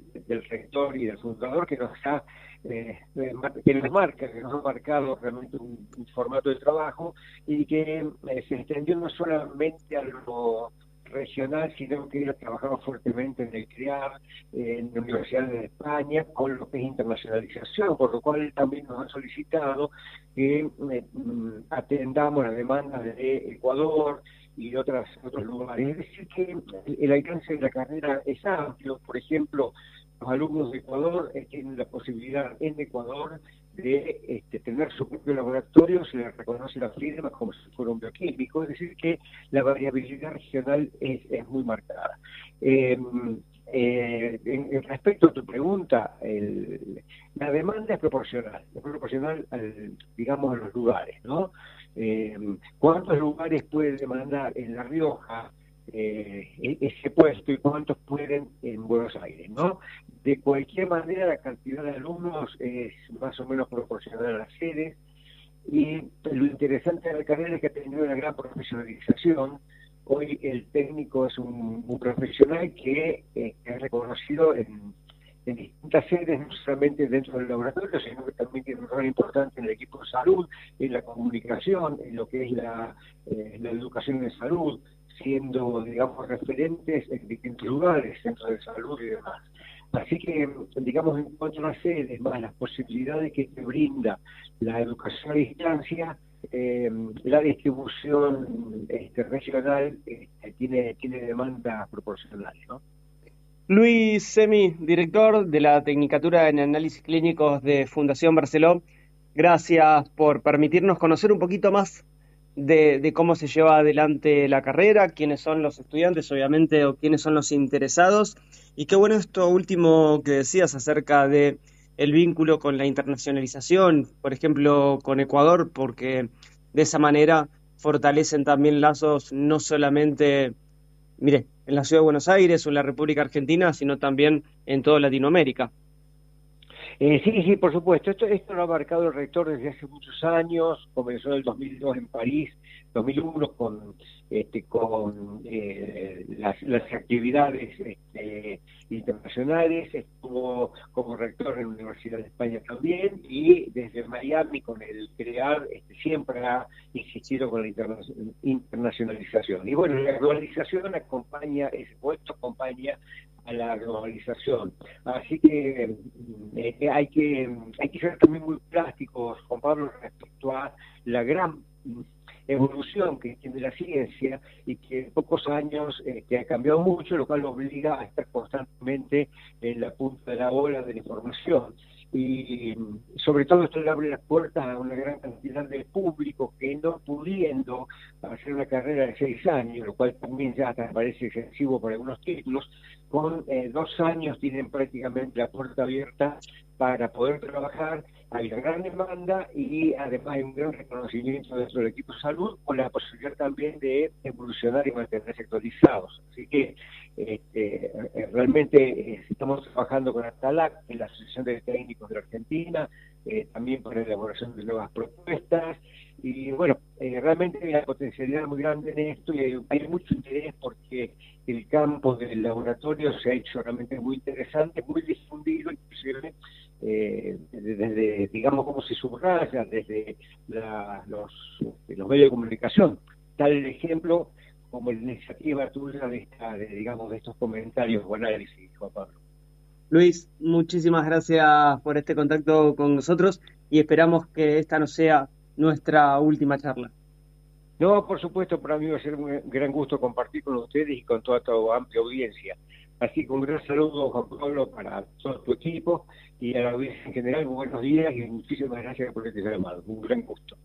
S10: rector y del fundador que nos ha eh, eh, que nos marca, que nos ha marcado realmente un, formato de trabajo y que eh, se extendió no solamente a lo regional, sino que trabajamos fuertemente en el CREAR, en la Universidad de España, con lo que es internacionalización, por lo cual también nos han solicitado que eh, mm, atendamos las demandas de Ecuador y otras, otros lugares. Es decir, que el alcance de la carrera es amplio. Por ejemplo, los alumnos de Ecuador eh, tienen la posibilidad en Ecuador de este, tener su propio laboratorio, se les reconoce la firma como si fuera un bioquímico, es decir, que la variabilidad regional es, es muy marcada. Eh, eh, en, en respecto a tu pregunta, el- la demanda es proporcional, es proporcional, al, digamos, a los lugares, ¿no? Eh, ¿Cuántos lugares puede demandar en La Rioja eh, e- ese puesto y cuántos pueden en Buenos Aires, ¿no? De cualquier manera, la cantidad de alumnos es más o menos proporcional a las sedes y lo interesante de la carrera es que ha tenido una gran profesionalización. Hoy el técnico es un, profesional que eh, es reconocido en, en distintas sedes, no solamente dentro del laboratorio, sino que también tiene un rol importante en el equipo de salud, en la comunicación, en lo que es la, eh, la educación en salud, siendo, digamos, referentes en distintos lugares, centros de salud y demás. Así que, digamos, en cuanto a las sedes, más las posibilidades que te brinda la educación a distancia, eh, la distribución este, regional este, tiene, tiene demandas proporcionales, ¿no?
S11: Luis Semi, director de la Tecnicatura en Análisis Clínicos de Fundación Barceló, gracias por permitirnos conocer un poquito más de cómo se lleva adelante la carrera, quiénes son los estudiantes, obviamente, o quiénes son los interesados. Y qué bueno esto último que decías acerca de el vínculo con la internacionalización, por ejemplo, con Ecuador, porque de esa manera fortalecen también lazos no solamente, mire, en la ciudad de Buenos Aires o en la República Argentina, sino también en toda Latinoamérica.
S10: Eh, sí, sí, por supuesto. Esto, esto lo ha marcado el rector desde hace muchos años. Comenzó en el 2002 en París, 2001 con, este, con eh, las, las actividades este, internacionales. Estuvo como rector en la Universidad de España también y desde Miami con el CREAR este, siempre ha insistido con la interna- internacionalización. Y bueno, la globalización acompaña, ese puesto acompaña a la globalización. Así que mm, eh, hay que hay que ser también muy plásticos, Juan Pablo, respecto a la gran evolución que tiene la ciencia y que en pocos años este, ha cambiado mucho, lo cual obliga a estar constantemente en la punta de la ola de la información. Y mm, sobre todo esto le abre las puertas a una gran cantidad de público que no pudiendo hacer una carrera de seis años, lo cual también ya hasta parece excesivo por algunos títulos, con eh, dos años tienen prácticamente la puerta abierta para poder trabajar. Hay una gran demanda y además hay un gran reconocimiento dentro del equipo de salud con la posibilidad también de evolucionar y mantenerse actualizados. Así que este, eh, realmente eh, estamos trabajando con Atalac, la Asociación de Técnicos de la Argentina, eh, también para la elaboración de nuevas propuestas. Y bueno, realmente hay una potencialidad muy grande en esto y hay, hay mucho interés porque el campo del laboratorio se ha hecho realmente muy interesante, muy difundido, inclusive eh, desde, digamos, cómo se subraya, desde la- los, los medios de comunicación. Tal el ejemplo como la iniciativa tuya de, esta, de, digamos, de estos comentarios o análisis, Juan Pablo.
S11: Luis, muchísimas gracias por este contacto con nosotros y esperamos que esta no sea nuestra última charla.
S10: No, por supuesto, para mí va a ser un gran gusto compartir con ustedes y con toda tu amplia audiencia. Así que un gran saludo, Juan Pablo, para todo tu equipo y a la audiencia en general. Buenos días y muchísimas gracias por este llamado. Un gran gusto.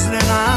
S12: Bosnena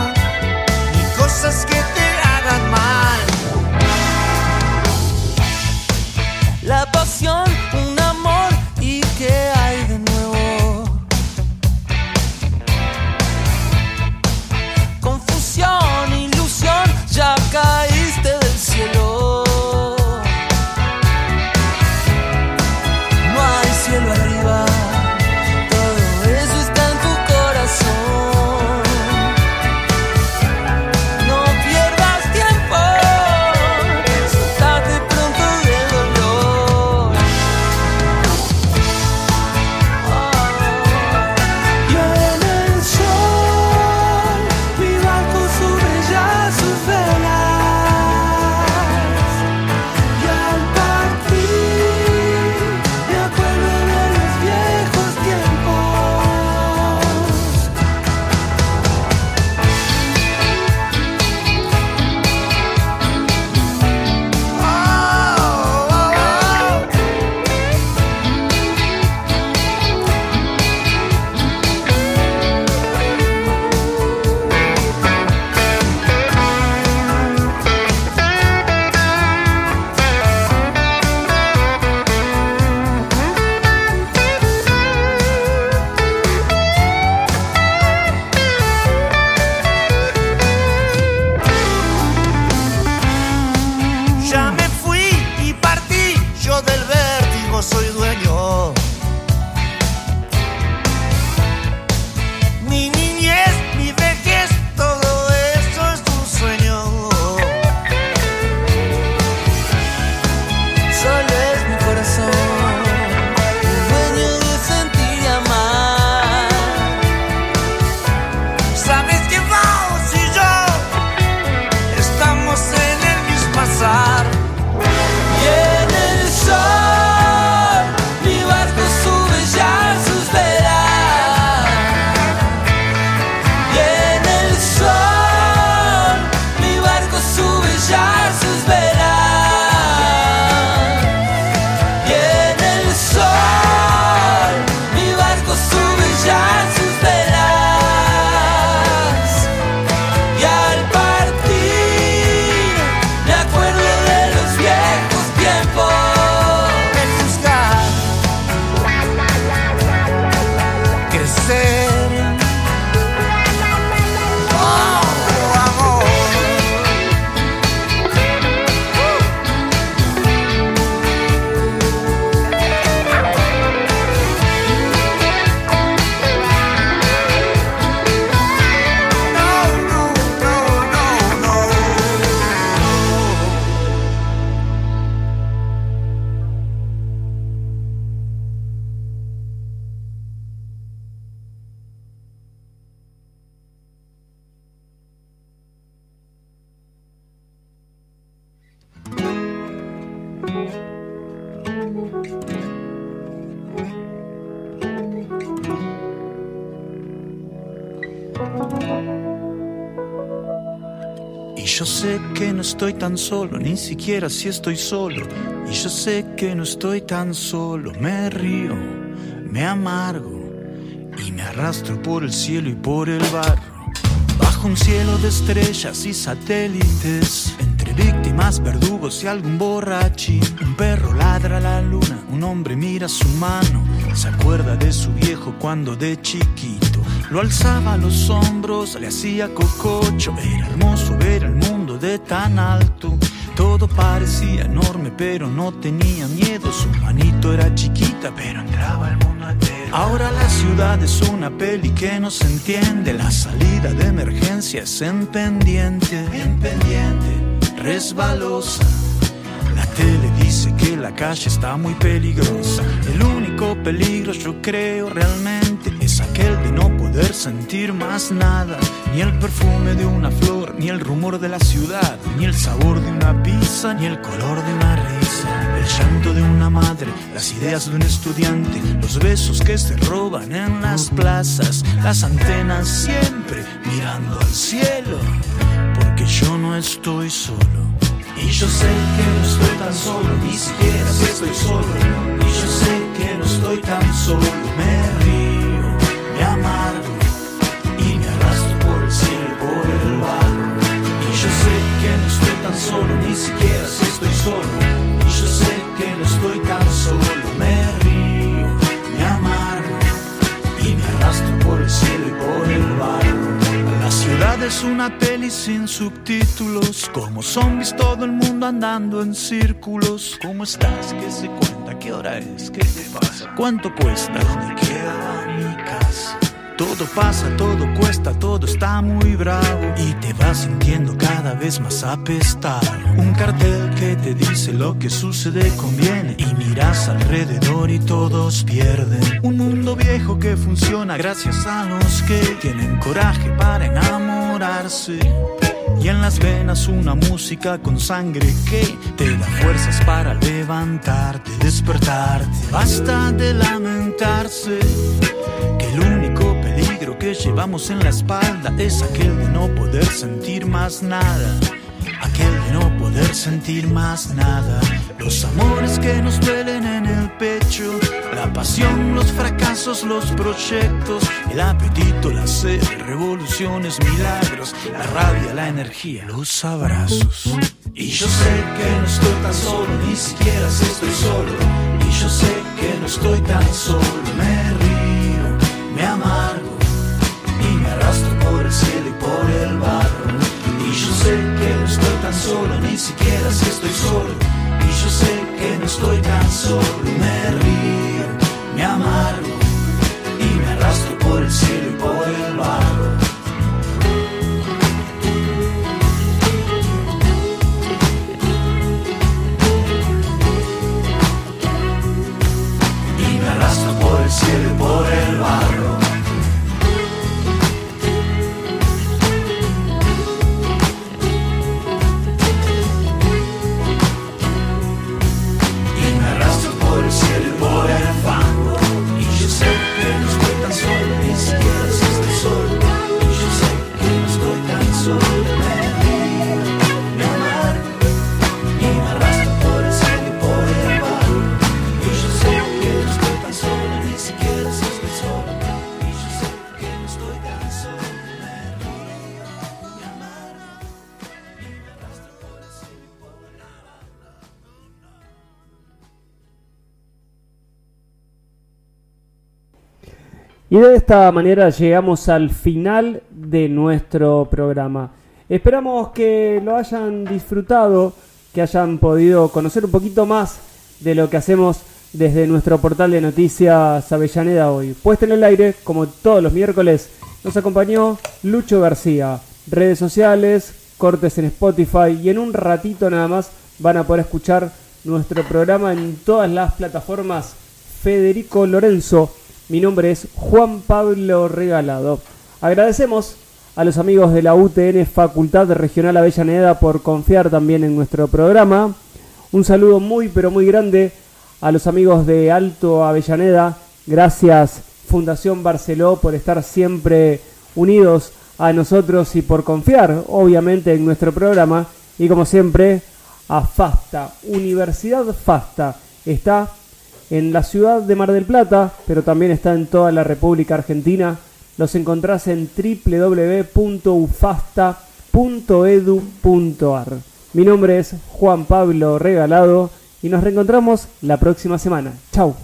S12: sé que no estoy tan solo, ni siquiera si estoy solo. Y yo sé que no estoy tan solo, me río, me amargo y me arrastro por el cielo y por el barro. Bajo un cielo de estrellas y satélites, entre víctimas, verdugos y algún borrachín. Un perro ladra la luna, un hombre mira su mano, se acuerda de su viejo cuando de chiquito lo alzaba a los hombros, le hacía cococho. Era hermoso ver el mundo de tan alto. Todo parecía enorme, pero no tenía miedo. Su manito era chiquita, pero entraba el mundo entero. Ahora la ciudad es una peli que no se entiende. La salida de emergencia es en pendiente, en pendiente, resbalosa. La tele dice que la calle está muy peligrosa. El único peligro, yo creo realmente, aquel de no poder sentir más nada. Ni el perfume de una flor, ni el rumor de la ciudad, ni el sabor de una pizza, ni el color de una risa. El llanto de una madre, las ideas de un estudiante, los besos que se roban en las plazas, las antenas siempre mirando al cielo. Porque yo no estoy solo. Y yo sé que no estoy tan solo, ni siquiera si estoy solo. Y yo sé que no estoy tan solo, me río, solo. Y yo sé que no estoy tan solo, me río, me amargo y me arrastro por el cielo y por el barro. La ciudad es una peli sin subtítulos, como zombies todo el mundo andando en círculos. ¿Cómo estás? ¿Qué se cuenta? ¿Qué hora es? ¿Qué te pasa? ¿Cuánto cuesta? ¿Dónde queda mi casa? Todo pasa, todo cuesta, todo está muy bravo y te vas sintiendo cada vez más apestado. Un cartel que te dice lo que sucede conviene y miras alrededor y todos pierden. Un mundo viejo que funciona gracias a los que tienen coraje para enamorarse. Y en las venas una música con sangre que te da fuerzas para levantarte, despertarte. Basta de lamentarse peligro que llevamos en la espalda es aquel de no poder sentir más nada. Aquel de no poder sentir más nada. Los amores que nos duelen en el pecho. La pasión, los fracasos, los proyectos. El apetito, la sed, revoluciones, milagros. La rabia, la energía, los abrazos. Y yo sé que no estoy tan solo, ni siquiera si estoy solo. Y yo sé que no estoy tan solo. Me río, ni siquiera si estoy solo. Y yo sé que no estoy tan solo, me río, Y
S2: de esta manera llegamos al final de nuestro programa. Esperamos que lo hayan disfrutado, que hayan podido conocer un poquito más de lo que hacemos desde nuestro portal de noticias Avellaneda hoy. Puesta en el aire, como todos los miércoles, nos acompañó Lucho García. Redes sociales, cortes en Spotify y en un ratito nada más van a poder escuchar nuestro programa en todas las plataformas. Federico Lorenzo, mi nombre es Juan Pablo Regalado. Agradecemos a los amigos de la UTN Facultad Regional Avellaneda por confiar también en nuestro programa. Un saludo muy pero muy grande a los amigos de Alto Avellaneda. Gracias Fundación Barceló por estar siempre unidos a nosotros y por confiar obviamente en nuestro programa. Y como siempre a FASTA, Universidad FASTA. Está en la ciudad de Mar del Plata, pero también está en toda la República Argentina. Los encontrás en www.ufasta.edu.ar. Mi nombre es Juan Pablo Regalado y nos reencontramos la próxima semana. Chau.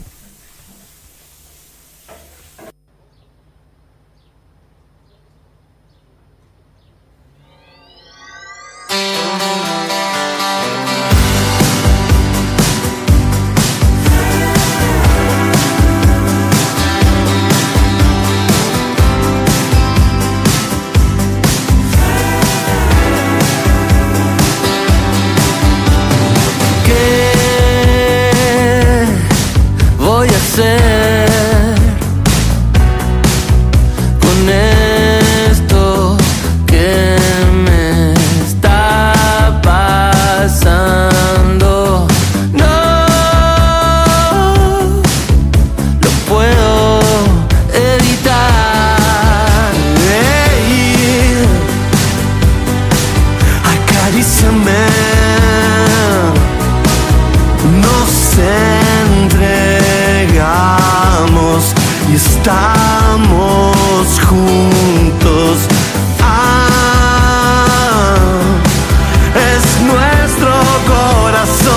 S13: corazón.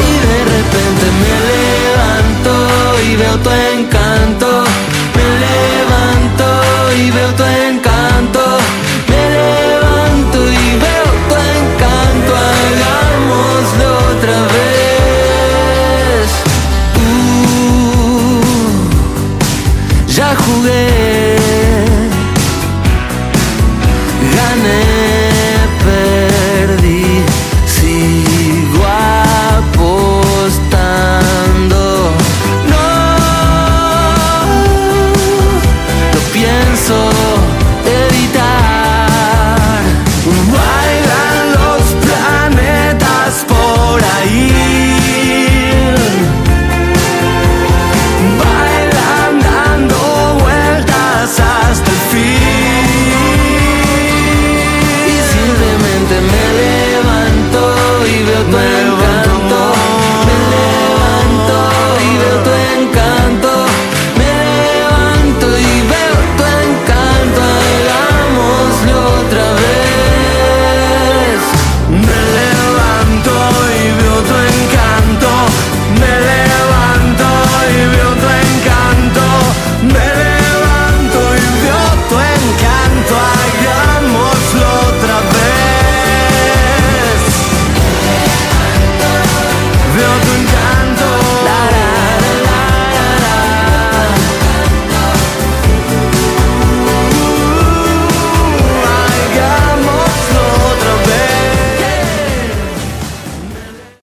S14: Y de repente me levanto y veo tu encanto.